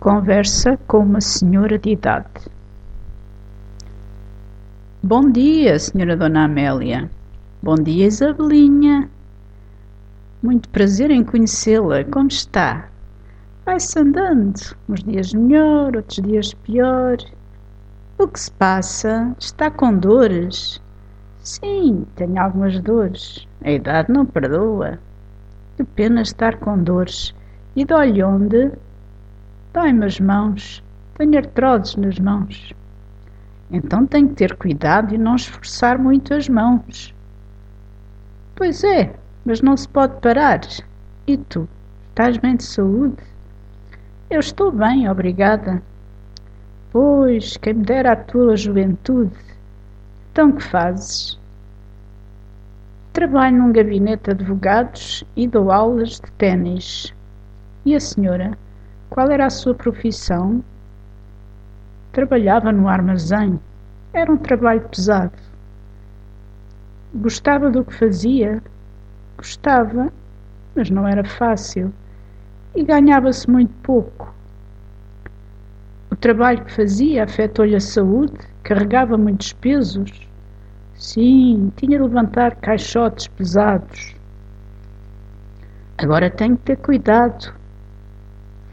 Conversa com uma senhora de idade. Bom dia, senhora Dona Amélia. Bom dia, Isabelinha. Muito prazer em conhecê-la. Como está? Vai-se andando. Uns dias melhor, outros dias pior. O que se passa? Está com dores? Sim, tenho algumas dores. A idade não perdoa. Que pena estar com dores. E dói onde? Dói-me as mãos. Tenho artroses nas mãos. Então tenho que ter cuidado e não esforçar muito as mãos. Pois é, mas não se pode parar. E tu, estás bem de saúde? Eu estou bem, obrigada. Pois, quem me dera a tua juventude. Então que fazes? Trabalho num gabinete de advogados e dou aulas de ténis. E a senhora? Qual era a sua profissão? Trabalhava no armazém. Era um trabalho pesado. Gostava do que fazia? Gostava, mas não era fácil. E ganhava-se muito pouco. O trabalho que fazia afetou-lhe a saúde, carregava muitos pesos. Sim, tinha de levantar caixotes pesados. Agora tenho que ter cuidado.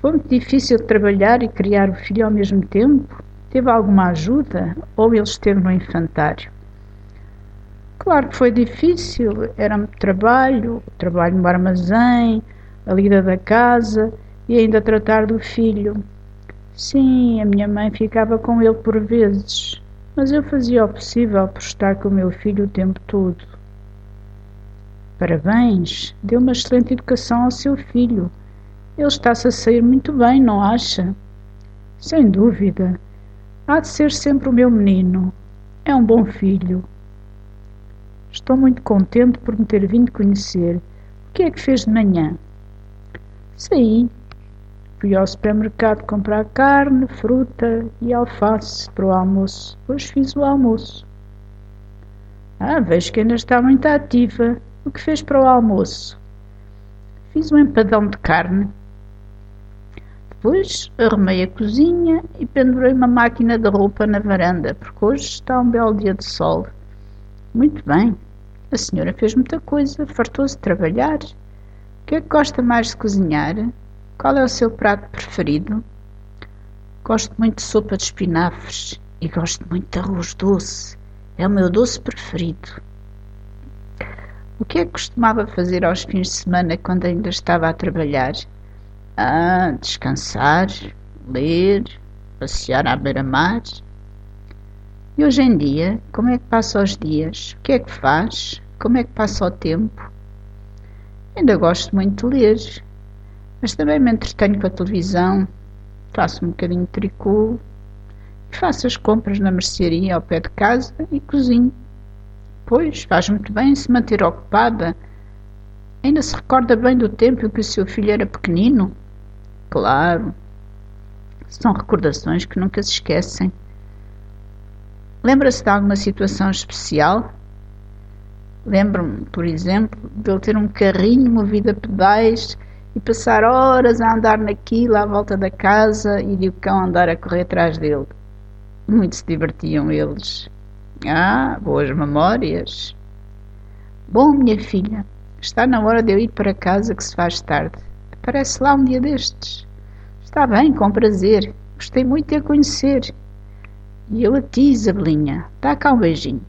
Foi muito difícil trabalhar e criar o filho ao mesmo tempo? Teve alguma ajuda ou ele esteve no infantário? Claro que foi difícil, era muito trabalho, trabalho no armazém, a lida da casa e ainda tratar do filho. Sim, a minha mãe ficava com ele por vezes, mas eu fazia o possível por estar com o meu filho o tempo todo. Parabéns, deu uma excelente educação ao seu filho ele está-se a sair muito bem, não acha? Sem dúvida. Há de ser sempre o meu menino. É um bom filho. Estou muito contente por me ter vindo conhecer. O que é que fez de manhã? Saí. Fui ao supermercado comprar carne, fruta e alface para o almoço. Depois fiz o almoço. Ah, vejo que ainda está muito ativa. O que fez para o almoço? Fiz um empadão de carne depois arrumei a cozinha e pendurei uma máquina de roupa na varanda, porque hoje está um belo dia de sol. Muito bem. A senhora fez muita coisa, fartou-se de trabalhar. O que é que gosta mais de cozinhar? Qual é o seu prato preferido? Gosto muito de sopa de espinafres e gosto muito de arroz doce. É o meu doce preferido. O que é que costumava fazer aos fins de semana quando ainda estava a trabalhar? Descansar, ler, passear à beira-mar. E hoje em dia, como é que passa os dias? O que é que faz? Como é que passa o tempo? Ainda gosto muito de ler, mas também me entretenho com a televisão, faço um bocadinho de tricô, faço as compras na mercearia ao pé de casa e cozinho. Pois, faz muito bem se manter ocupada. Ainda se recorda bem do tempo em que o seu filho era pequenino? Claro. São recordações que nunca se esquecem. Lembra-se de alguma situação especial? Lembro-me, por exemplo, de ele ter um carrinho movido a pedais e passar horas a andar naquilo à volta da casa e de o cão andar a correr atrás dele. Muito se divertiam eles. Ah, boas memórias. Bom, minha filha, está na hora de eu ir para casa que se faz tarde. Aparece lá um dia destes. Está bem, com prazer. Gostei muito de a conhecer. E eu a ti, Isabelinha. Dá cá um beijinho.